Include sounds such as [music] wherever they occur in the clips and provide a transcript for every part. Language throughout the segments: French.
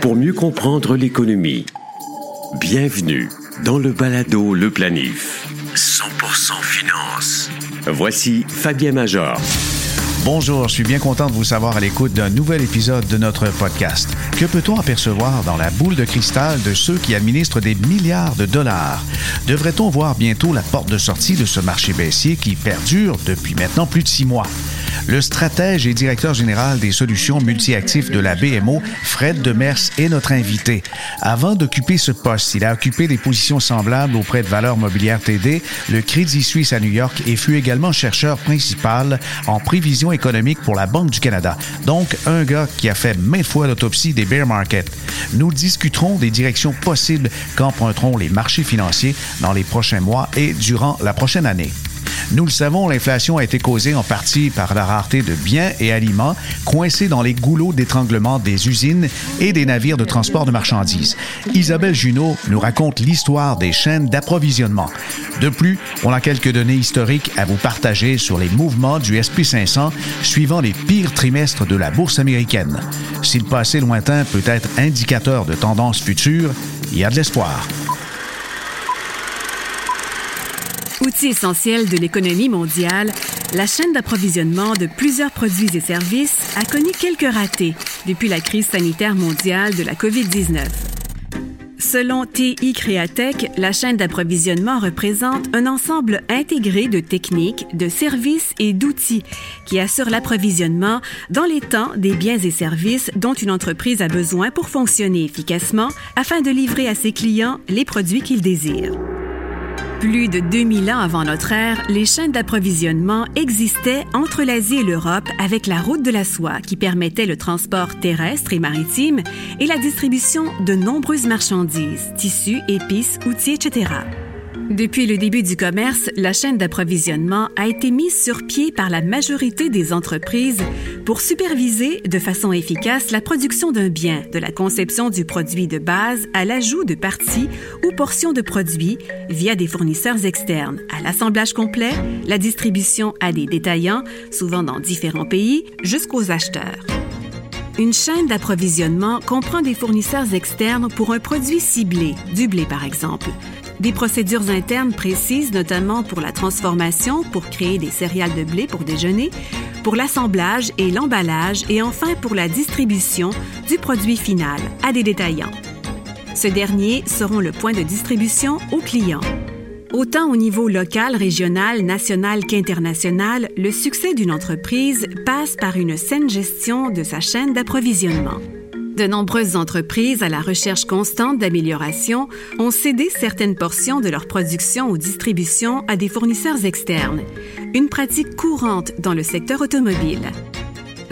Pour mieux comprendre l'économie, bienvenue dans le balado Le Planif. 100% finance. Voici Fabien Major. Bonjour, je suis bien content de vous savoir à l'écoute d'un nouvel épisode de notre podcast. Que peut-on apercevoir dans la boule de cristal de ceux qui administrent des milliards de dollars? Devrait-on voir bientôt la porte de sortie de ce marché baissier qui perdure depuis maintenant plus de six mois? Le stratège et directeur général des solutions multi-actifs de la BMO, Fred Demers, est notre invité. Avant d'occuper ce poste, il a occupé des positions semblables auprès de Valeurs Mobilières TD, le Crédit Suisse à New York et fut également chercheur principal en prévision économique pour la Banque du Canada. Donc, un gars qui a fait maintes fois l'autopsie des bear markets. Nous discuterons des directions possibles qu'emprunteront les marchés financiers dans les prochains mois et durant la prochaine année. Nous le savons, l'inflation a été causée en partie par la rareté de biens et aliments coincés dans les goulots d'étranglement des usines et des navires de transport de marchandises. Isabelle Junot nous raconte l'histoire des chaînes d'approvisionnement. De plus, on a quelques données historiques à vous partager sur les mouvements du SP500 suivant les pires trimestres de la bourse américaine. Si le passé lointain peut être indicateur de tendances futures, il y a de l'espoir. Outil essentiel de l'économie mondiale, la chaîne d'approvisionnement de plusieurs produits et services a connu quelques ratés depuis la crise sanitaire mondiale de la COVID-19. Selon TI Créatech, la chaîne d'approvisionnement représente un ensemble intégré de techniques, de services et d'outils qui assurent l'approvisionnement dans les temps des biens et services dont une entreprise a besoin pour fonctionner efficacement afin de livrer à ses clients les produits qu'ils désirent. Plus de 2000 ans avant notre ère, les chaînes d'approvisionnement existaient entre l'Asie et l'Europe avec la route de la soie qui permettait le transport terrestre et maritime et la distribution de nombreuses marchandises, tissus, épices, outils, etc. Depuis le début du commerce, la chaîne d'approvisionnement a été mise sur pied par la majorité des entreprises pour superviser de façon efficace la production d'un bien, de la conception du produit de base à l'ajout de parties ou portions de produits via des fournisseurs externes, à l'assemblage complet, la distribution à des détaillants, souvent dans différents pays, jusqu'aux acheteurs. Une chaîne d'approvisionnement comprend des fournisseurs externes pour un produit ciblé, du blé par exemple, des procédures internes précises, notamment pour la transformation, pour créer des céréales de blé pour déjeuner, pour l'assemblage et l'emballage, et enfin pour la distribution du produit final à des détaillants. Ce dernier seront le point de distribution aux clients. Autant au niveau local, régional, national qu'international, le succès d'une entreprise passe par une saine gestion de sa chaîne d'approvisionnement. De nombreuses entreprises, à la recherche constante d'amélioration, ont cédé certaines portions de leur production ou distribution à des fournisseurs externes, une pratique courante dans le secteur automobile.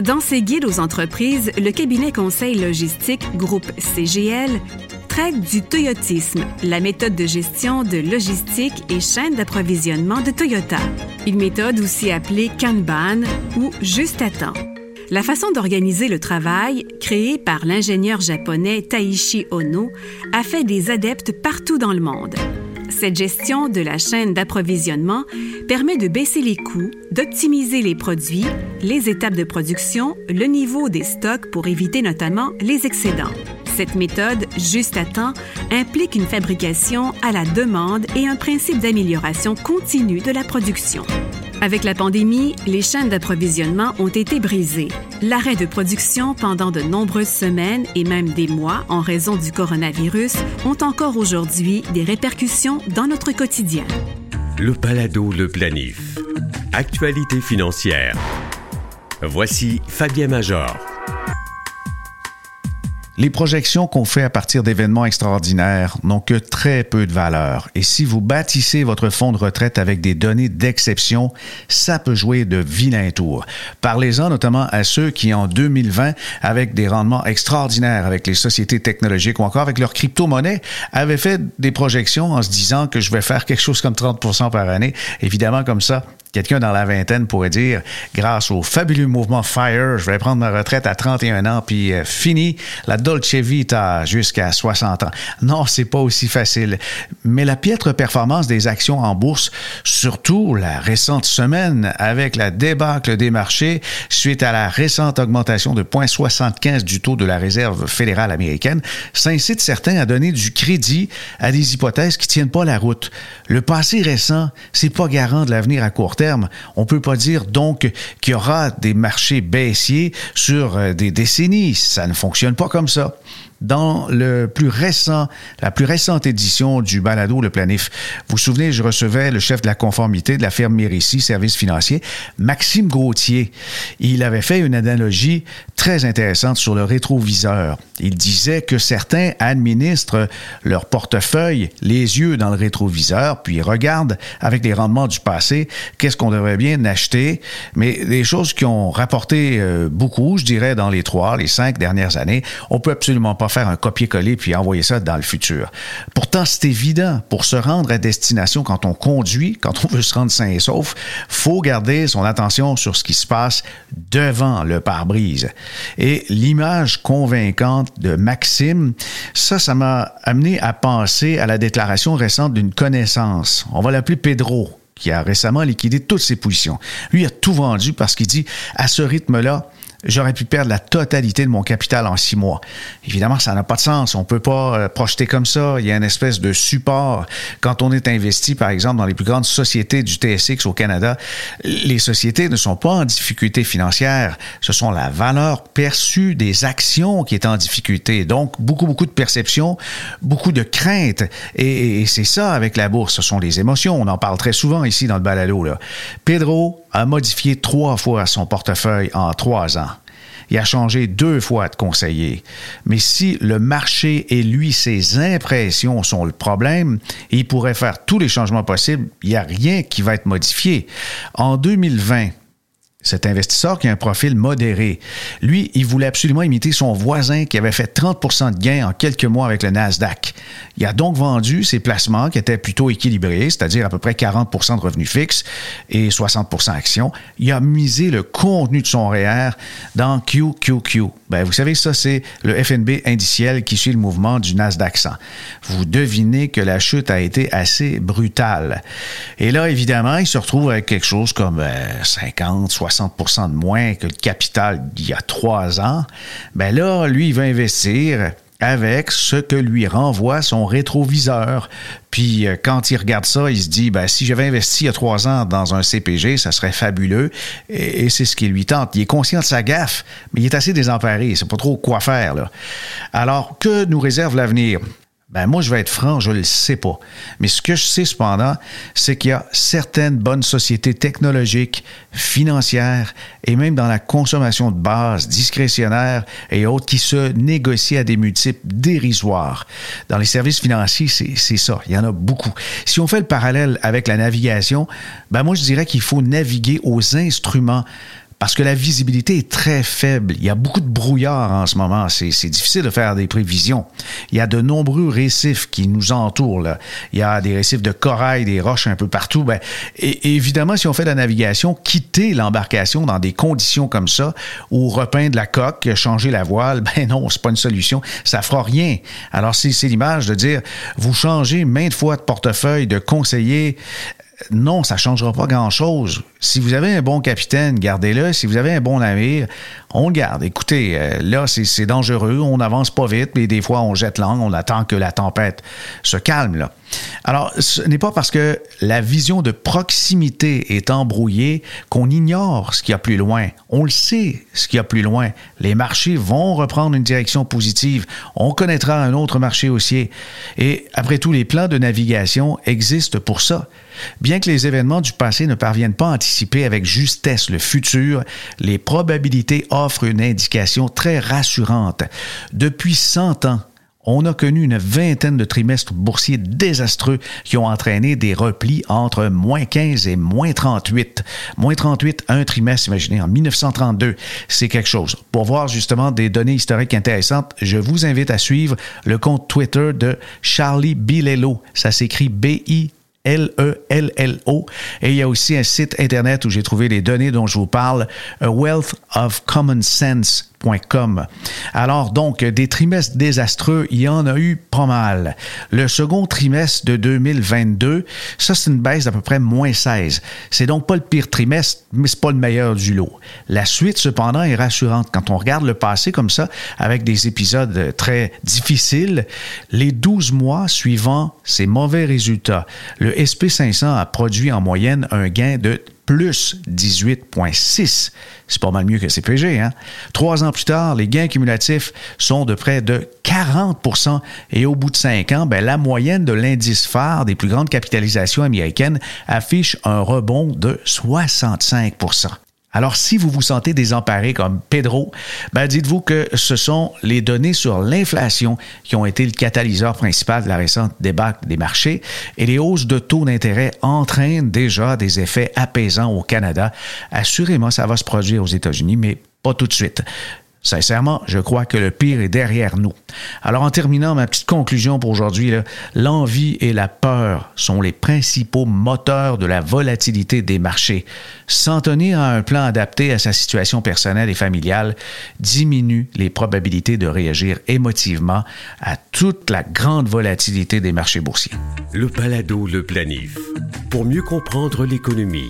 Dans ses guides aux entreprises, le cabinet conseil logistique Groupe CGL traite du toyotisme, la méthode de gestion de logistique et chaîne d'approvisionnement de Toyota, une méthode aussi appelée Kanban ou juste à temps. La façon d'organiser le travail, créée par l'ingénieur japonais Taishi Ono, a fait des adeptes partout dans le monde. Cette gestion de la chaîne d'approvisionnement permet de baisser les coûts, d'optimiser les produits, les étapes de production, le niveau des stocks pour éviter notamment les excédents. Cette méthode, juste à temps, implique une fabrication à la demande et un principe d'amélioration continue de la production. Avec la pandémie, les chaînes d'approvisionnement ont été brisées. L'arrêt de production pendant de nombreuses semaines et même des mois en raison du coronavirus ont encore aujourd'hui des répercussions dans notre quotidien. Le Palado Le Planif. Actualité financière. Voici Fabien Major. Les projections qu'on fait à partir d'événements extraordinaires n'ont que très peu de valeur. Et si vous bâtissez votre fonds de retraite avec des données d'exception, ça peut jouer de vilains tours. Parlez-en notamment à ceux qui, en 2020, avec des rendements extraordinaires avec les sociétés technologiques ou encore avec leur crypto-monnaie, avaient fait des projections en se disant que je vais faire quelque chose comme 30% par année. Évidemment, comme ça, Quelqu'un dans la vingtaine pourrait dire, grâce au fabuleux mouvement FIRE, je vais prendre ma retraite à 31 ans, puis euh, fini la Dolce Vita jusqu'à 60 ans. Non, c'est pas aussi facile. Mais la piètre performance des actions en bourse, surtout la récente semaine avec la débâcle des marchés suite à la récente augmentation de 0,75 du taux de la Réserve fédérale américaine, ça incite certains à donner du crédit à des hypothèses qui tiennent pas la route. Le passé récent, c'est pas garant de l'avenir à court terme. On peut pas dire donc qu'il y aura des marchés baissiers sur euh, des décennies. Ça ne fonctionne pas comme ça dans le plus récent, la plus récente édition du balado Le Planif. Vous vous souvenez, je recevais le chef de la conformité de la firme Mérissi, Services financiers, Maxime Gauthier. Il avait fait une analogie très intéressante sur le rétroviseur. Il disait que certains administrent leur portefeuille les yeux dans le rétroviseur, puis regardent avec les rendements du passé qu'est-ce qu'on devrait bien acheter, mais des choses qui ont rapporté euh, beaucoup, je dirais, dans les trois, les cinq dernières années, on peut absolument pas faire un copier-coller puis envoyer ça dans le futur. Pourtant, c'est évident, pour se rendre à destination quand on conduit, quand on veut se rendre sain et sauf, faut garder son attention sur ce qui se passe devant le pare-brise. Et l'image convaincante de Maxime, ça, ça m'a amené à penser à la déclaration récente d'une connaissance. On va l'appeler Pedro qui a récemment liquidé toutes ses positions. Lui a tout vendu parce qu'il dit, à ce rythme-là, j'aurais pu perdre la totalité de mon capital en six mois. Évidemment, ça n'a pas de sens. On peut pas euh, projeter comme ça. Il y a une espèce de support. Quand on est investi, par exemple, dans les plus grandes sociétés du TSX au Canada, les sociétés ne sont pas en difficulté financière. Ce sont la valeur perçue des actions qui est en difficulté. Donc, beaucoup, beaucoup de perceptions, beaucoup de craintes. Et, c'est ça avec la bourse. Ce sont les émotions. On en parle très souvent ici dans le balado. Là. Pedro a modifié trois fois son portefeuille en trois ans. Il a changé deux fois de conseiller. Mais si le marché et lui, ses impressions sont le problème, il pourrait faire tous les changements possibles, il n'y a rien qui va être modifié. En 2020, cet investisseur qui a un profil modéré, lui, il voulait absolument imiter son voisin qui avait fait 30% de gains en quelques mois avec le Nasdaq. Il a donc vendu ses placements qui étaient plutôt équilibrés, c'est-à-dire à peu près 40% de revenus fixes et 60% actions. Il a misé le contenu de son REER dans QQQ. Ben, vous savez, ça, c'est le FNB indiciel qui suit le mouvement du Nasdaq 100. Vous devinez que la chute a été assez brutale. Et là, évidemment, il se retrouve avec quelque chose comme 50, 60 de moins que le capital d'il y a trois ans. Ben là, lui, il va investir avec ce que lui renvoie son rétroviseur. Puis euh, quand il regarde ça, il se dit ben, si j'avais investi il y a trois ans dans un CPG, ça serait fabuleux. Et, c'est ce qui lui tente. Il est conscient de sa gaffe, mais il est assez désemparé. Il ne sait pas trop quoi faire. Alors, que nous réserve l'avenir? Ben moi, je vais être franc, je ne le sais pas. Mais ce que je sais cependant, c'est qu'il y a certaines bonnes sociétés technologiques, financières et même dans la consommation de base, discrétionnaire et autres qui se négocient à des multiples dérisoires. Dans les services financiers, c'est ça. Il y en a beaucoup. Si on fait le parallèle avec la navigation, ben moi, je dirais qu'il faut naviguer aux instruments parce que la visibilité est très faible. Il y a beaucoup de brouillard en ce moment. C'est difficile de faire des prévisions. Il y a de nombreux récifs qui nous entourent. Là. Il y a des récifs de corail, des roches un peu partout. Ben, et, évidemment, si on fait de la navigation, quitter l'embarcation dans des conditions comme ça, ou repeindre la coque, changer la voile, [laughs] ben non, c'est pas une solution. Ça fera rien. Alors, c'est l'image de dire, vous changez maintes fois de portefeuille, de conseiller, non, ça ne changera pas grand-chose. Si vous avez un bon capitaine, gardez-le. Si vous avez un bon navire, on le garde. Écoutez, euh, là, c'est dangereux. On n'avance pas vite, mais des fois, on jette l'angle. On attend que la tempête se calme. Alors, ce n'est pas parce que la vision de proximité est embrouillée qu'on ignore ce qu'il y a plus loin. On le sait, ce qu'il y a plus loin. Les marchés vont reprendre une direction positive. On connaîtra un autre marché haussier. Et après tout, les plans de navigation existent pour ça. Bien que les événements du passé ne parviennent pas à anticiper avec justesse le futur, les probabilités offrent une indication très rassurante. Depuis 100 ans, on a connu une vingtaine de trimestres boursiers désastreux qui ont entraîné des replis entre moins 15 et moins 38. Moins 38, un trimestre, imaginez, en 1932, c'est quelque chose. Pour voir justement des données historiques intéressantes, je vous invite à suivre le compte Twitter de Charlie Bilello. Ça s'écrit B-I L-E-L-L-O. Et il y a aussi un site Internet où j'ai trouvé les données dont je vous parle, A Wealth of Common Sense alors donc, des trimestres désastreux, il y en a eu pas mal. Le second trimestre de 2022, ça c'est une baisse d'à peu près moins 16. C'est donc pas le pire trimestre, mais c'est pas le meilleur du lot. La suite cependant est rassurante. Quand on regarde le passé comme ça, avec des épisodes très difficiles, les 12 mois suivant ces mauvais résultats, le SP500 a produit en moyenne un gain de plus 18,6. C'est pas mal mieux que CPG. Hein? Trois ans plus tard, les gains cumulatifs sont de près de 40% et au bout de cinq ans, ben, la moyenne de l'indice phare des plus grandes capitalisations américaines affiche un rebond de 65 alors, si vous vous sentez désemparé comme Pedro, ben dites-vous que ce sont les données sur l'inflation qui ont été le catalyseur principal de la récente débâcle des marchés et les hausses de taux d'intérêt entraînent déjà des effets apaisants au Canada. Assurément, ça va se produire aux États-Unis, mais pas tout de suite. Sincèrement, je crois que le pire est derrière nous. Alors en terminant, ma petite conclusion pour aujourd'hui, l'envie et la peur sont les principaux moteurs de la volatilité des marchés. S'en tenir à un plan adapté à sa situation personnelle et familiale diminue les probabilités de réagir émotivement à toute la grande volatilité des marchés boursiers. Le palado, le planif. Pour mieux comprendre l'économie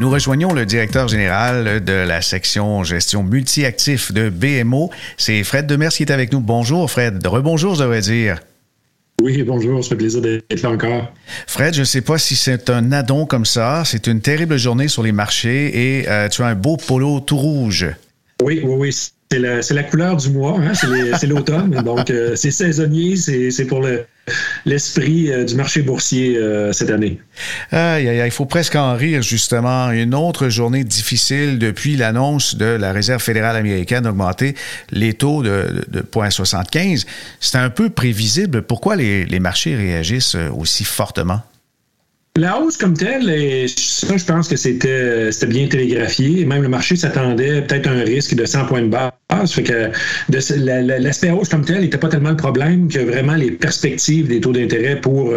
Nous rejoignons le directeur général de la section gestion multi-actifs de BMO. C'est Fred Demers qui est avec nous. Bonjour, Fred. Rebonjour, je devrais dire. Oui, bonjour, ça fait plaisir d'être là encore. Fred, je ne sais pas si c'est un addon comme ça. C'est une terrible journée sur les marchés et euh, tu as un beau polo tout rouge. Oui, oui, oui. C'est la, la, couleur du mois, hein? c'est l'automne. [laughs] donc, euh, c'est saisonnier, c'est pour l'esprit euh, du marché boursier euh, cette année. il faut presque en rire, justement. Une autre journée difficile depuis l'annonce de la Réserve fédérale américaine d'augmenter les taux de, de, 0,75. C'est un peu prévisible. Pourquoi les, les marchés réagissent aussi fortement? La hausse comme telle, et ça, je pense que c'était bien télégraphié. Même le marché s'attendait peut-être à un risque de 100 points de base. Fait que l'aspect hausse comme tel n'était pas tellement le problème que vraiment les perspectives des taux d'intérêt pour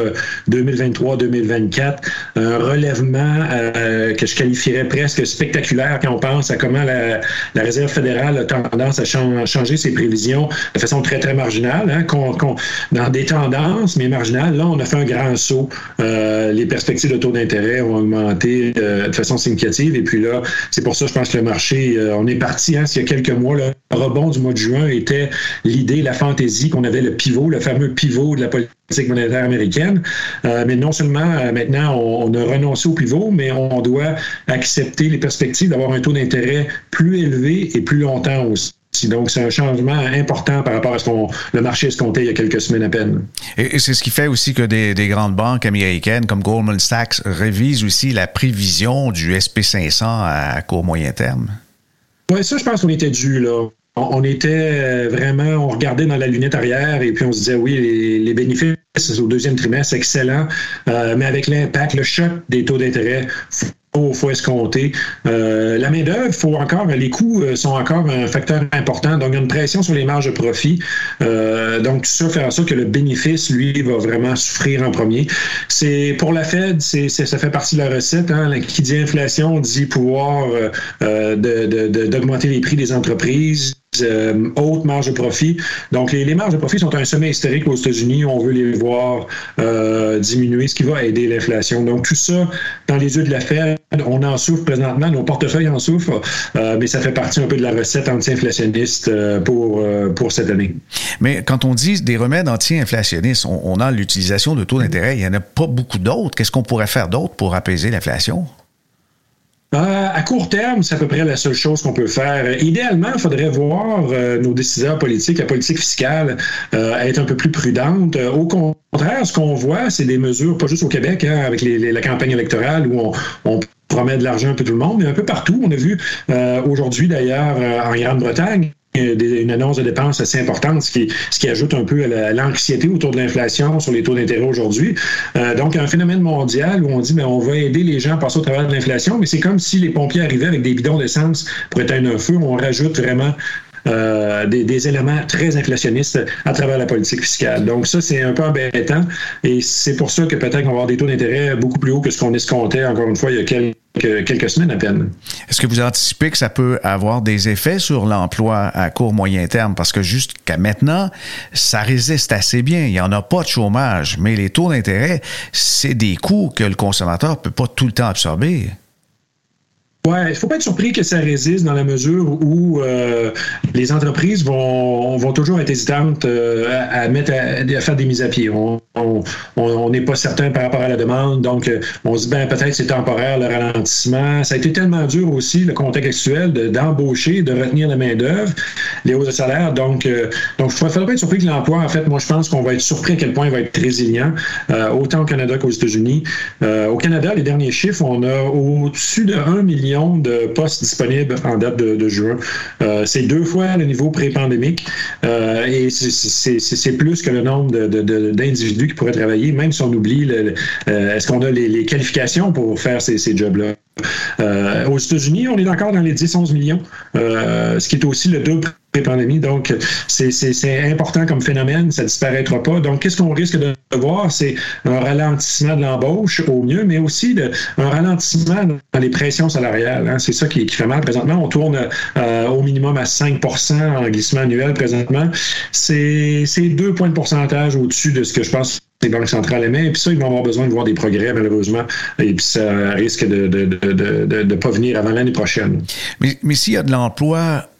2023-2024, euh, un relèvement euh, que je qualifierais presque spectaculaire quand on pense à comment la, Réserve fédérale a tendance à changer ses prévisions de façon très, très marginale, hein, dans des tendances, mais marginales. Là, on a fait un grand saut. Euh, les perspectives de taux d'intérêt ont augmenté euh, de façon significative. Et puis là, c'est pour ça, je pense que le marché, euh, on est parti, hein, il y a quelques mois, le rebond du mois de juin était l'idée, la fantaisie qu'on avait le pivot, le fameux pivot de la politique monétaire américaine. Euh, mais non seulement maintenant, on, a renoncé au pivot, mais on doit accepter les perspectives d'avoir un taux d'intérêt plus élevé et plus longtemps aussi. Donc, c'est un changement important par rapport à ce qu'on le marché se comptait il y a quelques semaines à peine. Et, c'est ce qui fait aussi que des, grandes banques américaines comme Goldman Sachs révisent aussi la prévision du SP500 à court moyen terme. Oui, ça, je pense qu'on était dû là. On, était vraiment, on regardait dans la lunette arrière et puis on se disait oui, les, bénéfices au deuxième trimestre, excellent, euh, mais avec l'impact, le choc des taux d'intérêt, faut, faut escompter. Euh, la main-d'œuvre, faut encore, les coûts euh, sont encore un facteur important. Donc, il y a une pression sur les marges de profit. Euh, donc, ça fait en sorte que le bénéfice, lui, va vraiment souffrir en premier. C'est pour la Fed, ça fait partie de la recette. Hein. Qui dit inflation dit pouvoir euh, d'augmenter les prix des entreprises euh, haute marge de profit. Donc, les, marges de profit sont un sommet historique aux États-Unis. On veut les voir euh, diminuer, ce qui va aider l'inflation. Donc, tout ça, dans les yeux de la Fed, on en souffre présentement, nos portefeuilles en souffrent, euh, mais ça fait partie un peu de la recette anti-inflationniste pour, pour cette année. Mais quand on dit des remèdes anti-inflationnistes, on, on a l'utilisation de taux d'intérêt. Il n'y en a pas beaucoup d'autres. Qu'est-ce qu'on pourrait faire d'autre pour apaiser l'inflation? Euh, à court terme, c'est à peu près la seule chose qu'on peut faire. Idéalement, il faudrait voir euh, nos décideurs politiques, la politique fiscale, euh, être un peu plus prudente. au contraire, ce qu'on voit, c'est des mesures, pas juste au Québec, hein, avec la campagne électorale où on, on promet de l'argent un peu tout le monde, mais un peu partout. On a vu aujourd'hui d'ailleurs en Grande-Bretagne une annonce de dépenses assez importante, ce qui, ce qui ajoute un peu à l'anxiété autour de l'inflation sur les taux d'intérêt aujourd'hui. Euh, donc, un phénomène mondial où on dit, mais on va aider les gens à passer au travers de l'inflation, mais c'est comme si les pompiers arrivaient avec des bidons d'essence pour éteindre un feu. On rajoute vraiment des, des, éléments très inflationnistes à travers la politique fiscale. Donc ça, c'est un peu embêtant et c'est pour ça que peut-être qu'on va avoir des taux d'intérêt beaucoup plus hauts que ce qu'on escomptait, encore une fois, il y a quelques Est-ce que vous anticipez que ça peut avoir des effets sur l'emploi à court moyen terme? Parce que jusqu'à maintenant, ça résiste assez bien. Il n'y en a pas de chômage, mais les taux d'intérêt, c'est des coûts que le consommateur ne peut pas tout le temps absorber. Ouais, il ne faut pas être surpris que ça résiste dans la mesure où euh, les entreprises vont, vont toujours être hésitantes euh, à, mettre à, faire des mises à pied. On n'est pas certain par rapport à la demande, donc euh, on se dit ben peut-être c'est temporaire le ralentissement. Ça a été tellement dur aussi le contexte actuel d'embaucher, de, retenir la main d'œuvre, les hausses de salaire. Donc donc il ne faudrait pas être surpris que l'emploi, en fait, moi je pense qu'on va être surpris à quel point il va être résilient, autant au Canada qu'aux États-Unis. au Canada, les derniers chiffres, on a au-dessus de 1 million de postes disponibles en date de, juin. Euh, c'est deux fois le niveau pré-pandémique euh, et c'est plus que le nombre d'individus qui pourraient travailler, même si on oublie euh, est-ce qu'on a les, qualifications pour faire ces, ces jobs-là? aux États-Unis, on est encore dans les 10-11 millions, ce qui est aussi le double Donc, c'est important comme phénomène, ça ne disparaîtra pas. Donc, qu'est-ce qu'on risque de voir? C'est un ralentissement de l'embauche au mieux, mais aussi de, un ralentissement dans les pressions salariales. Hein. C'est ça qui, fait mal présentement. On tourne euh, au minimum à 5% en glissement annuel présentement. C'est deux points de pourcentage au-dessus de ce que je pense les banques centrales aimaient. Et puis ça, ils vont avoir besoin de voir des progrès, malheureusement. Et puis ça risque de ne de, pas venir avant l'année prochaine. Mais, mais s'il y a de l'emploi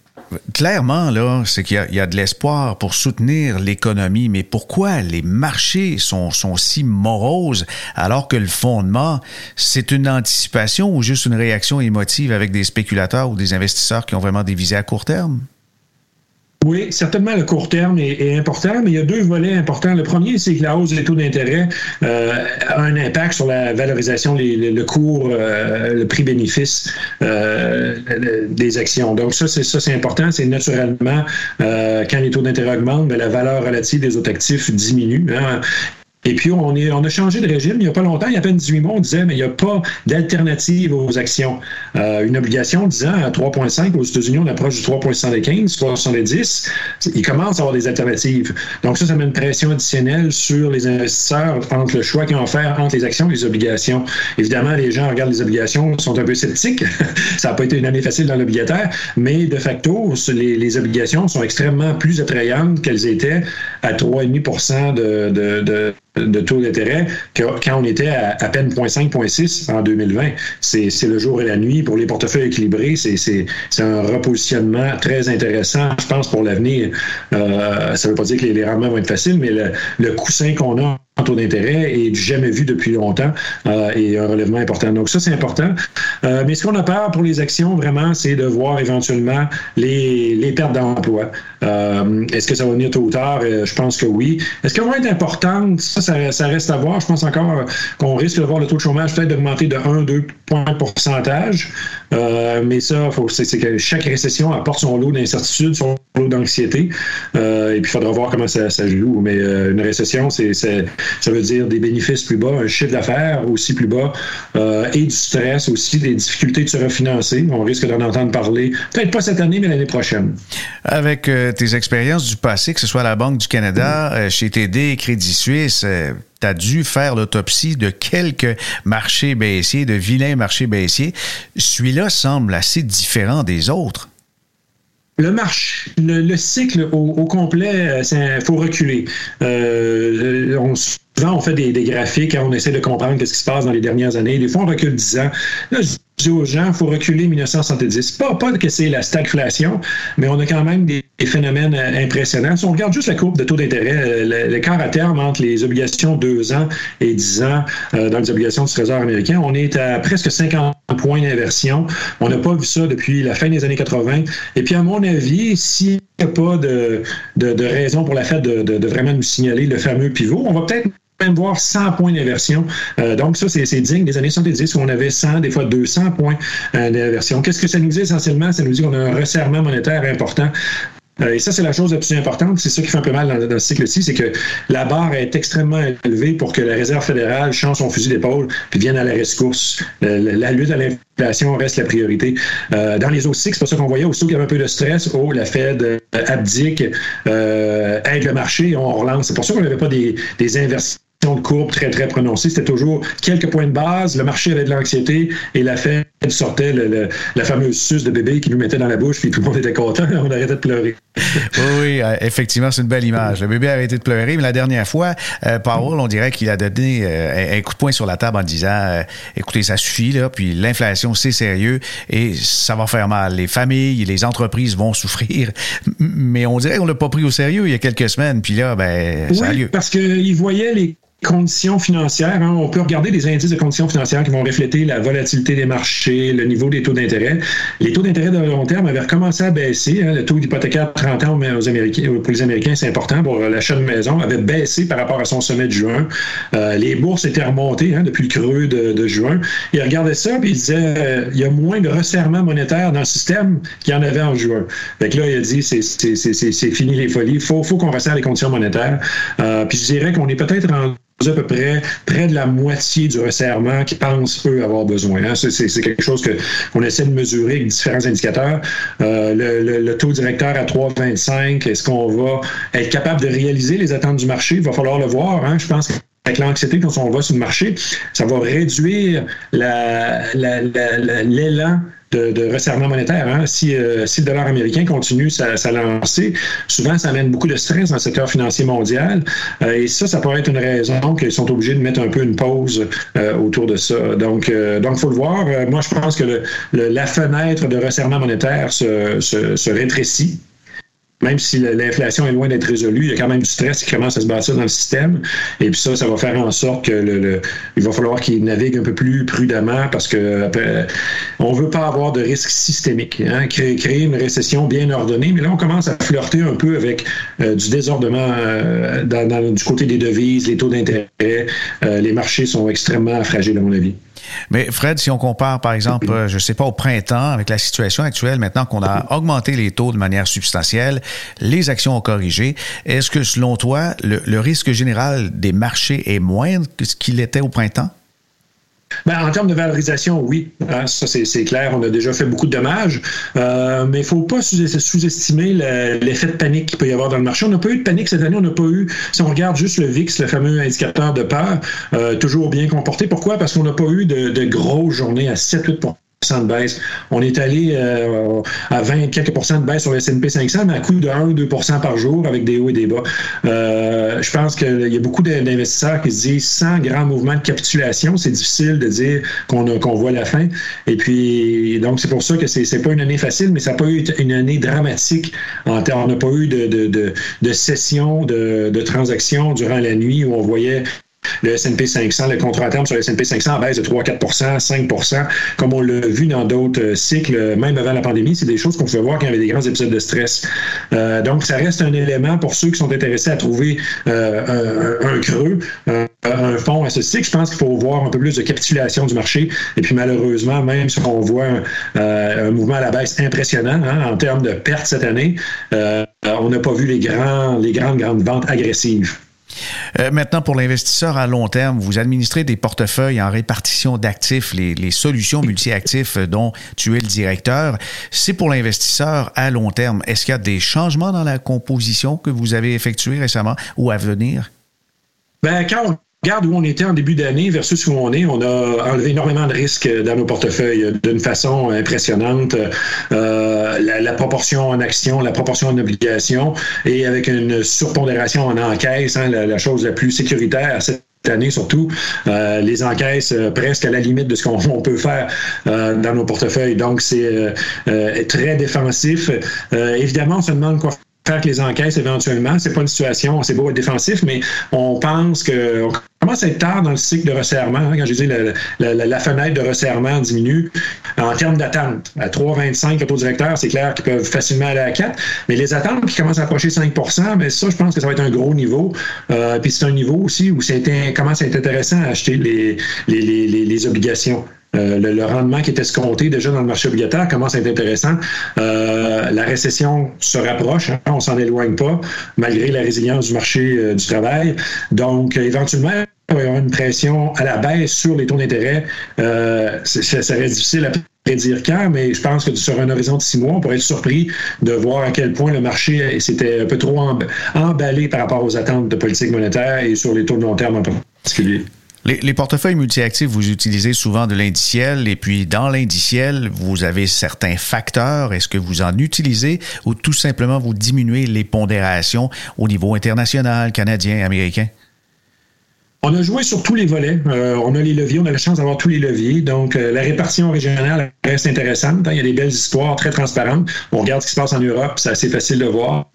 clairement, là, c'est qu'il y, a de l'espoir pour soutenir l'économie, mais pourquoi les marchés sont, sont si moroses alors que le fondement, c'est une anticipation ou juste une réaction émotive avec des spéculateurs ou des investisseurs qui ont vraiment des visées à court terme? Oui, certainement le court terme est, important, mais il y a deux volets importants. Le premier, c'est que la hausse des taux d'intérêt euh, a un impact sur la valorisation, le cours, euh, le prix-bénéfice euh, des actions. Donc ça, c'est ça, c'est important. C'est naturellement quand les taux d'intérêt augmentent, la valeur relative des autres actifs diminue. Hein. Et puis, on, est, on a changé de régime il n'y a pas longtemps. Il y a à peine 18 mois, on disait, mais il n'y a pas d'alternative aux actions. Euh, une obligation disant à 3,5 aux États-Unis, on approche du 3,75, 3,70. Il commence à avoir des alternatives. Donc, ça, ça met une pression additionnelle sur les investisseurs entre le choix qu'ils vont faire entre les actions et les obligations. Évidemment, les gens regardent les obligations, sont un peu sceptiques. [laughs] ça n'a pas été une année facile dans l'obligataire, mais de facto, les, les, obligations sont extrêmement plus attrayantes qu'elles étaient à 3,5 de, de, de de taux d'intérêt quand on était à, à peine 0,5, 0,6 en 2020. C'est le jour et la nuit. Pour les portefeuilles équilibrés, c'est un repositionnement très intéressant, je pense, pour l'avenir. Euh, ça ne veut pas dire que les, rendements vont être faciles, mais le, le coussin qu'on a taux d'intérêt est jamais vu depuis longtemps euh, et un relèvement important. Donc ça, c'est important. Euh, mais ce qu'on a peur pour les actions, vraiment, c'est de voir éventuellement les, les pertes d'emploi. Euh, Est-ce que ça va venir tôt ou tard? Je pense que oui. Est-ce qu'elles vont être importantes? Ça, ça, reste à voir. Je pense encore qu'on risque de voir le taux de chômage peut-être d'augmenter de 1-2 points de pourcentage. Mais ça, c'est que chaque récession apporte son lot d'incertitude, son lot d'anxiété. Et puis, il faudra voir comment ça, ça joue. Mais une récession, c'est, ça veut dire des bénéfices plus bas, un chiffre d'affaires aussi plus bas et du stress aussi, des difficultés de se refinancer. On risque d'en entendre parler, peut-être pas cette année, mais l'année prochaine. Avec tes expériences du passé, que ce soit à la Banque du Canada, chez TD, Crédit Suisse, tu as dû faire l'autopsie de quelques marchés baissiers, de vilains marchés baissiers. Celui-là semble assez différent des autres. Le marché, le, cycle au, complet, il euh, faut reculer. Euh, on, souvent, on fait des, graphiques, hein, on essaie de comprendre ce qui se passe dans les dernières années. Des fois, on recule 10 ans. Dis aux gens, il faut reculer 1970. Pas, pas que c'est la stagflation, mais on a quand même des phénomènes euh, impressionnants. Si on regarde juste la courbe de taux d'intérêt, euh, l'écart à terme entre les obligations 2 ans et 10 ans euh, dans les obligations du Trésor américain, on est à presque 50 points d'inversion. On n'a pas vu ça depuis la fin des années 80. Et puis, à mon avis, s'il n'y a pas de, de, raison pour la Fed de, de, vraiment nous signaler le fameux pivot, on va peut-être même voir 100 points d'inversion. donc, ça, c'est digne des années 70 où on avait 100, des fois 200 points d'inversion. Qu'est-ce que ça nous dit essentiellement? Ça nous dit qu'on a un resserrement monétaire important et ça, c'est la chose la plus importante. C'est ça qui fait un peu mal dans, ce cycle-ci, c'est que la barre est extrêmement élevée pour que la Réserve fédérale change son fusil d'épaule puis vienne à la rescousse. La, lutte à l'inflation reste la priorité. dans les autres cycles, c'est pas ça qu'on voyait. Aussi qu'il y avait un peu de stress, oh, la Fed abdique, aide le marché, on relance. C'est pour ça qu'on n'avait pas des, des inversions de courbe très, très prononcée. C'était toujours quelques points de base, le marché avait de l'anxiété et la Fed sortait la fameuse suce de bébé qui nous mettait dans la bouche, puis tout le monde était content, [laughs] on arrêtait de pleurer. oui, oui, euh, effectivement, c'est une belle image. Le bébé a arrêté de pleurer, mais la dernière fois, euh, Powell, on dirait qu'il a donné euh, un coup de poing sur la table en disant écoutez, ça suffit, là, puis l'inflation, c'est sérieux et ça va faire mal. Les familles, les entreprises vont souffrir, mais on dirait qu'on l'a pas pris au sérieux il y a quelques semaines, puis là, ben, ça a lieu. Parce qu'il voyait les conditions financières. Hein. On peut regarder des indices de conditions financières qui vont refléter la volatilité des marchés, le niveau des taux d'intérêt. Les taux d'intérêt de long terme avaient recommencé à baisser. Hein. Le taux d'hypothécaire 30 ans aux Américains, pour les Américains, c'est important pour l'achat de maison, avait baissé par rapport à son sommet de juin. Euh, les bourses étaient remontées hein, depuis le creux de, juin. Il regardait ça et il disait euh, il y a moins de resserrement monétaire dans le système qu'il y en avait en juin. Fait là, il a dit c'est fini les folies. Il faut, faut qu'on resserre les conditions monétaires. Euh, puis je dirais qu'on est peut-être en à peu près près de la moitié du resserrement qui pensent, eux, avoir besoin. Hein. C'est quelque chose qu'on essaie de mesurer avec différents indicateurs. Euh, le, taux directeur à 3,25, est-ce qu'on va être capable de réaliser les attentes du marché? Il va falloir le voir. Hein. Je pense que avec l'anxiété quand on va sur le marché, ça va réduire l'élan de, resserrement monétaire. Hein. Si, euh, si, le dollar américain continue sa, sa, lancée, souvent ça amène beaucoup de stress dans le secteur financier mondial. Euh, et ça, ça pourrait être une raison qu'ils sont obligés de mettre un peu une pause euh, autour de ça. Donc, donc, faut le voir. moi, je pense que le, la fenêtre de resserrement monétaire se, se, se rétrécit même si l'inflation est loin d'être résolue, il y a quand même du stress qui commence à se bâtir dans le système. Et puis ça, ça va faire en sorte que le, il va falloir qu'il navigue un peu plus prudemment parce que on veut pas avoir de risque systémique. Hein? Créer, une récession bien ordonnée, mais là, on commence à flirter un peu avec euh, du désordement euh, du côté des devises, les taux d'intérêt. Euh, les marchés sont extrêmement fragiles, à mon avis. Mais Fred, si on compare, par exemple, euh, je ne sais pas, au printemps, avec la situation actuelle, maintenant qu'on a augmenté les taux de manière substantielle, les actions ont corrigé, est-ce que selon toi, le risque général des marchés est moindre que ce qu'il était au printemps? Ben, en termes de valorisation, oui. Hein, ça, c'est clair. On a déjà fait beaucoup de dommages. Euh, mais il ne faut pas sous-estimer l'effet de panique qu'il peut y avoir dans le marché. On n'a pas eu de panique cette année. On n'a pas eu, si on regarde juste le VIX, le fameux indicateur de peur, euh, toujours bien comporté. Pourquoi? Parce qu'on n'a pas eu de, de grosses journées à 7-8 baisse. On est allé euh, à 20 quelques de baisse sur le S&P 500, mais à coût de 1-2% par jour avec des hauts et des bas. Euh, je pense qu'il y a beaucoup d'investisseurs qui se disent sans grand mouvement de capitulation, c'est difficile de dire qu'on voit la fin. Et puis, donc, c'est pour ça que c'est pas une année facile, mais ça n'a pas eu une année dramatique. En on n'a pas eu de, de, de, de sessions, de, de transactions durant la nuit où on voyait le S&P 500, le contrat à terme sur le S&P 500 baisse de 3-4% 5% comme on l'a vu dans d'autres euh, cycles, même avant la pandémie. C'est des choses qu'on pouvait voir quand il y avait des grands épisodes de stress. Euh, donc, ça reste un élément pour ceux qui sont intéressés à trouver euh, un, creux, un fond à ce cycle. Je pense qu'il faut voir un peu plus de capitulation du marché. Et puis, malheureusement, même si on voit un, mouvement à la baisse impressionnant hein, en termes de pertes cette année, on n'a pas vu les, les grandes, grandes ventes agressives. Euh, maintenant, pour l'investisseur à long terme, vous administrez des portefeuilles en répartition d'actifs, les, solutions multi-actifs dont tu es le directeur. C'est pour l'investisseur à long terme. Est-ce qu'il y a des changements dans la composition que vous avez effectués récemment ou à venir? Ben, quand regarde où on était en début d'année versus où on est, on a enlevé énormément de risques dans nos portefeuilles d'une façon impressionnante. Euh, la, proportion en actions, la proportion en obligations et avec une surpondération en encaisse, hein, la, chose la plus sécuritaire cette année surtout, euh, les encaisses euh, presque à la limite de ce qu'on [laughs] peut faire dans nos portefeuilles. Donc, c'est très défensif. évidemment, on se demande quoi faire les encaisses éventuellement. C'est pas une situation, c'est beau être défensif, mais on pense que on commence à être tard dans le cycle de resserrement. Hein, quand je dis la, la, fenêtre de resserrement diminue en termes d'attente. À 3,25 le taux directeur, c'est clair qu'ils peuvent facilement aller à 4, mais les attentes qui commencent à approcher 5 mais ça, je pense que ça va être un gros niveau. Euh, puis c'est un niveau aussi où ça commence à être intéressant à acheter les, les, les, les obligations. Le, rendement qui était escompté déjà dans le marché obligataire commence à être intéressant. la récession se rapproche, hein, on s'en éloigne pas, malgré la résilience du marché du travail. Donc, éventuellement, il y avoir une pression à la baisse sur les taux d'intérêt. ça reste difficile à prédire quand, mais je pense que sur un horizon de six mois, on pourrait être surpris de voir à quel point le marché s'était un peu trop emballé par rapport aux attentes de politique monétaire et sur les taux de long terme en particulier. Les, portefeuilles multi-actifs, vous utilisez souvent de l'indiciel et puis dans l'indiciel, vous avez certains facteurs. Est-ce que vous en utilisez ou tout simplement vous diminuez les pondérations au niveau international, canadien, américain? On a joué sur tous les volets. Euh, on a les leviers, on a la chance d'avoir tous les leviers. Donc, euh, la répartition régionale reste intéressante. Hein. Il y a des belles histoires très transparentes. On regarde ce qui se passe en Europe, c'est assez facile de voir.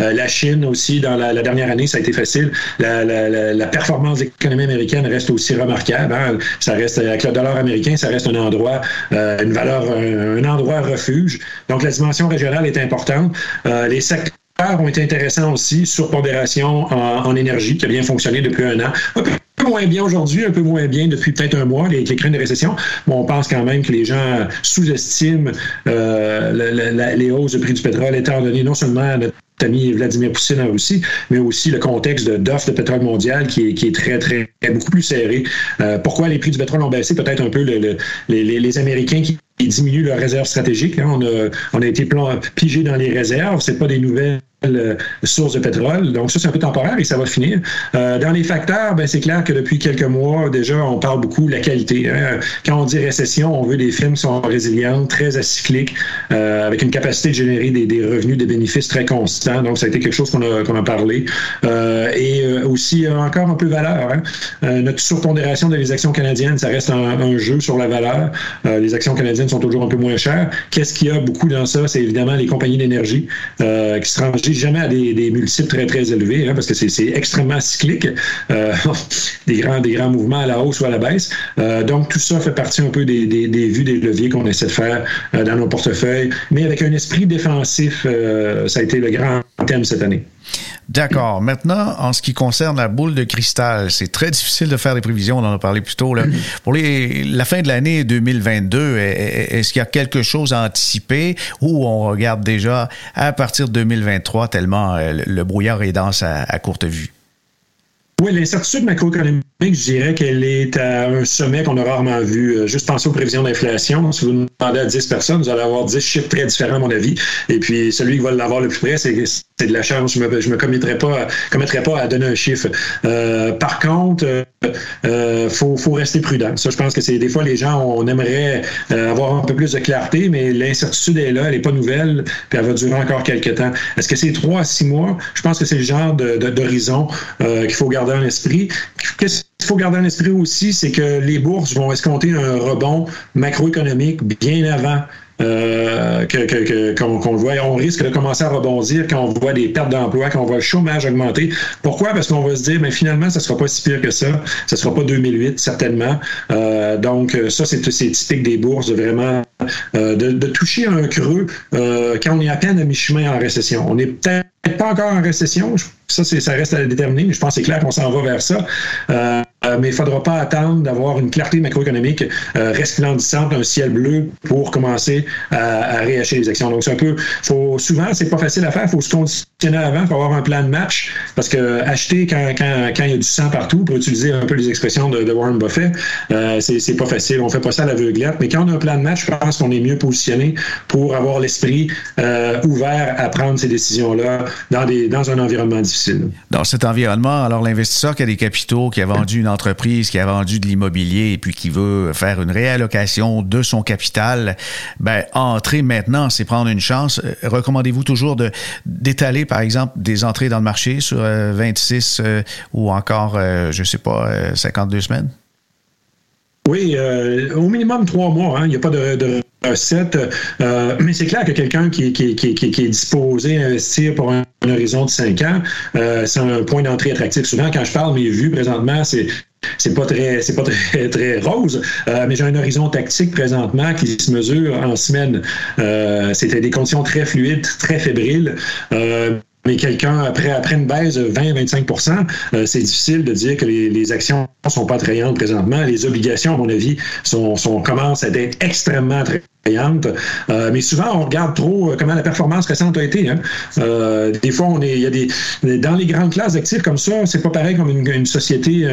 Euh, la Chine aussi, dans la, dernière année, ça a été facile. La, performance de américaine reste aussi remarquable. Hein. Ça reste, avec le dollar américain, ça reste un endroit, une valeur, un, endroit refuge. Donc, la dimension régionale est importante. les secteurs ont été intéressants aussi sur pondération en, énergie, qui a bien fonctionné depuis un an. Un peu moins bien aujourd'hui, un peu moins bien depuis peut-être un mois, les, les craintes de récession. Mais on pense quand même que les gens sous-estiment euh, les hausses de prix du pétrole, étant donné non seulement ami Vladimir Poutine en Russie, mais aussi le contexte d'offre de, pétrole mondial qui est, qui est très, très, beaucoup plus serré. Euh, pourquoi les prix du pétrole ont baissé? Peut-être un peu le, les, les, Américains qui diminuent leurs réserves stratégiques. Hein. On, a, on a été plan, pigé dans les réserves. C'est pas des nouvelles euh, sources de pétrole. Donc ça, c'est un peu temporaire et ça va finir. Euh, dans les facteurs, ben, c'est clair que depuis quelques mois, déjà, on parle beaucoup de la qualité. Hein. Quand on dit récession, on veut des firmes qui sont résilientes, très acycliques, euh, avec une capacité de générer des, revenus, des bénéfices très constants donc, ça a été quelque chose qu'on a, parlé. Et aussi, encore un peu valeur. Hein. notre surpondération des actions canadiennes, ça reste un, jeu sur la valeur. les actions canadiennes sont toujours un peu moins chères. Qu'est-ce qu'il y a beaucoup dans ça? C'est évidemment les compagnies d'énergie qui se rangent jamais à des, multiples très, très élevés, hein, parce que c'est, extrêmement cyclique. [laughs] des, grands, des grands mouvements à la hausse ou à la baisse. donc, tout ça fait partie un peu des, des, des vues, des leviers qu'on essaie de faire dans nos portefeuilles, mais avec un esprit défensif. ça a été le grand thème cette année. D'accord. Maintenant, en ce qui concerne la boule de cristal, c'est très difficile de faire des prévisions, on en a parlé plus tôt. Là. [clears throat] Pour les, la fin de l'année 2022, est-ce qu'il y a quelque chose à anticiper ou on regarde déjà à partir de 2023 tellement euh, le brouillard est dense à courte vue? Oui, l'incertitude macroéconomique, je dirais qu'elle est à un sommet qu'on a rarement vu. Euh, juste penser aux prévisions d'inflation. Si vous demandez à 10 personnes, vous allez avoir 10 chiffres très différents, à mon avis. Et puis, celui qui va l'avoir le plus près, c'est de la chance. Je me, je me commettrai pas, commettrai pas à donner un chiffre. Euh, par contre, euh, euh, faut, faut rester prudent. Ça, je pense que c'est des fois les gens, on aimerait euh, avoir un peu plus de clarté, mais l'incertitude est là, elle n'est pas nouvelle, puis elle va durer encore quelques temps. Est-ce que c'est trois à six mois? Je pense que c'est le genre d'horizon euh, qu'il faut garder en. Qu'est-ce qu'il faut garder en esprit aussi, c'est que les bourses vont escompter un rebond macroéconomique bien avant euh, que, qu'on, le voit. On risque de commencer à rebondir quand on voit des pertes d'emploi, quand on voit le chômage augmenter. Pourquoi? Parce qu'on va se dire, mais finalement, ça sera pas si pire que ça. Ça sera pas 2008, certainement. Euh, donc, ça, c'est, c'est typique des bourses de vraiment euh, de, toucher un creux quand on est à peine à mi-chemin en récession. On est peut-être pas encore en récession. Ça, ça reste à déterminer, mais je pense que c'est clair qu'on s'en va vers ça. Euh, mais il ne faudra pas attendre d'avoir une clarté macroéconomique euh, resplendissante, un ciel bleu pour commencer à, à réacheter les actions. Donc, c'est un peu, faut, souvent, c'est pas facile à faire. Il faut se conditionner avant, il faut avoir un plan de match. Parce que acheter quand, il y a du sang partout, pour utiliser un peu les expressions de, Warren Buffett, euh, c'est, pas facile. On fait pas ça à l'aveuglette. Mais quand on a un plan de match, je pense qu'on est mieux positionné pour avoir l'esprit euh, ouvert à prendre ces décisions-là dans, dans un environnement Dans cet environnement, alors l'investisseur qui a des capitaux, qui a vendu une entreprise, qui a vendu de l'immobilier et puis qui veut faire une réallocation de son capital, ben, entrer maintenant, c'est prendre une chance. Euh, recommandez-vous toujours d'étaler, par exemple, des entrées dans le marché sur 26 euh, euh, ou encore, je sais pas, 52 semaines? Oui, au minimum trois mois. Hein. Il n'y a pas de, de recette. Euh, mais c'est clair que quelqu'un qui, qui, qui, qui, est disposé à investir pour un, horizon de cinq ans, euh, c'est un point d'entrée attractif. Souvent, quand je parle mes vues présentement, c'est c'est pas très c'est pas très [laughs] très rose euh, mais j'ai un horizon tactique présentement qui se mesure en semaine euh, c'était des conditions très fluides très fébriles euh, mais quelqu'un, après, après une baisse de 20-25% c'est difficile de dire que les, les actions ne sont pas attrayantes présentement. Les obligations, à mon avis, sont, sont commencent à être extrêmement attrayantes euh, mais souvent, on regarde trop euh, comment la performance récente a été. Hein. Euh, des fois, on est, y a des, dans les grandes classes d'actifs comme ça, c'est pas pareil comme une, société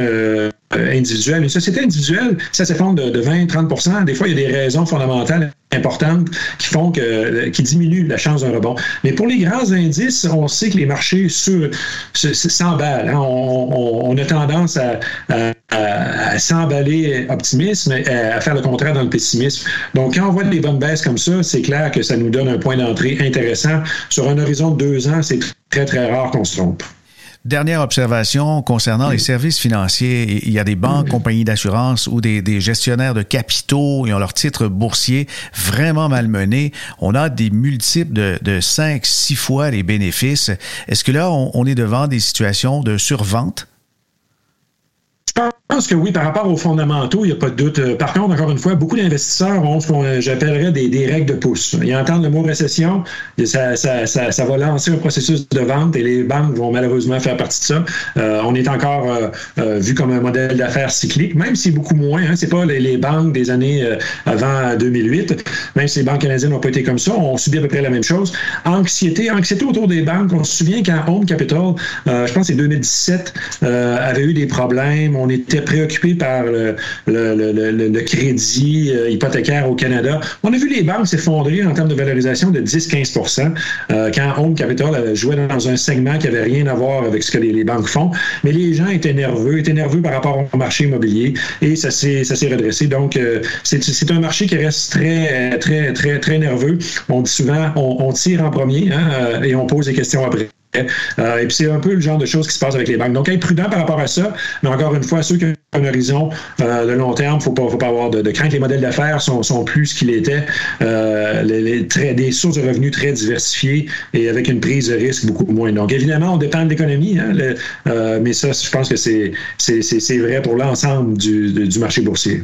individuelle. Une société individuelle, ça s'effondre de, de 20-30% Des fois, il y a des raisons fondamentales importantes qui font que, qui diminuent la chance d'un rebond. Mais pour les grands indices, on sait que les marchés s'emballent. Hein. On, on, a tendance à, à, s'emballer optimisme, à faire le contraire dans le pessimisme. Donc, quand on voit des bonnes baisses comme ça, c'est clair que ça nous donne un point d'entrée intéressant. Sur un horizon de deux ans, c'est très, très rare qu'on se trompe. Dernière observation concernant les services financiers. Il y a des banques, compagnies d'assurance ou des, gestionnaires de capitaux, ils ont leurs titres boursiers vraiment malmenés. On a des multiples de, de 5, 6 fois les bénéfices. Est-ce que là, on est devant des situations de survente? Je pense que oui, par rapport aux fondamentaux, il n'y a pas de doute. Euh, par contre, encore une fois, beaucoup d'investisseurs ont ce qu'on j'appellerais des, règles de pouce. Ils entendent le mot récession, ça, ça, va lancer un processus de vente et les banques vont malheureusement faire partie de ça. Euh, on est encore euh, vu comme un modèle d'affaires cyclique, même si beaucoup moins. Hein, c'est pas les, banques des années avant 2008, même si les banques canadiennes n'ont pas été comme ça, on subit à peu près la même chose. Anxiété, anxiété autour des banques. On se souvient quand Home Capital, je pense que c'est 2017, avait eu des problèmes. On était préoccupé par le, crédit euh, hypothécaire au Canada. On a vu les banques s'effondrer en termes de valorisation de 10-15% euh, quand Home Capital jouait dans un segment qui n'avait rien à voir avec ce que les, banques font. Mais les gens étaient nerveux, étaient nerveux par rapport au marché immobilier et ça s'est redressé. Donc, euh, c'est un marché qui reste très, très, très, très nerveux. On dit souvent, on, tire en premier hein, et on pose des questions après. Euh, et puis c'est un peu le genre de choses qui se passe avec les banques. Donc être prudent par rapport à ça, mais encore une fois, ceux qui ont un horizon euh, de long terme, il ne faut pas avoir de, crainte. Les modèles d'affaires sont, sont, plus ce qu'ils étaient, euh, les, très, des sources de revenus très diversifiées et avec une prise de risque beaucoup moins. Donc évidemment, on dépend de l'économie, hein, mais ça, je pense que c'est vrai pour l'ensemble du, du marché boursier.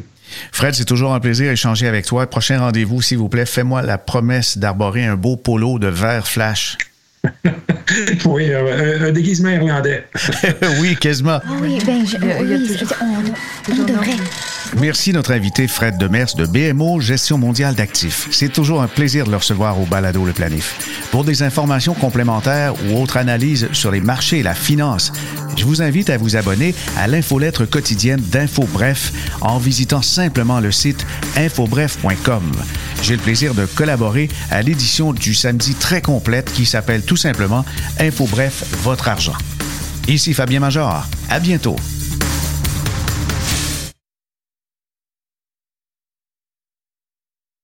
Fred, c'est toujours un plaisir d'échanger avec toi. Prochain rendez-vous, s'il vous plaît, fais-moi la promesse d'arborer un beau polo de vert flash. [laughs] oui, un, déguisement irlandais. [laughs] oui, quasiment. Ah oui, ben, je, oui, on, devrait. Merci notre invité Fred Demers de BMO Gestion mondiale d'actifs. C'est toujours un plaisir de le recevoir au Balado Le Planif. Pour des informations complémentaires ou autres analyses sur les marchés et la finance, je vous invite à vous abonner à l'infolettre quotidienne d'InfoBref en visitant simplement le site infobref.com. J'ai le plaisir de collaborer à l'édition du samedi très complète qui s'appelle tout simplement Info Bref, votre argent. Ici Fabien Major. À bientôt.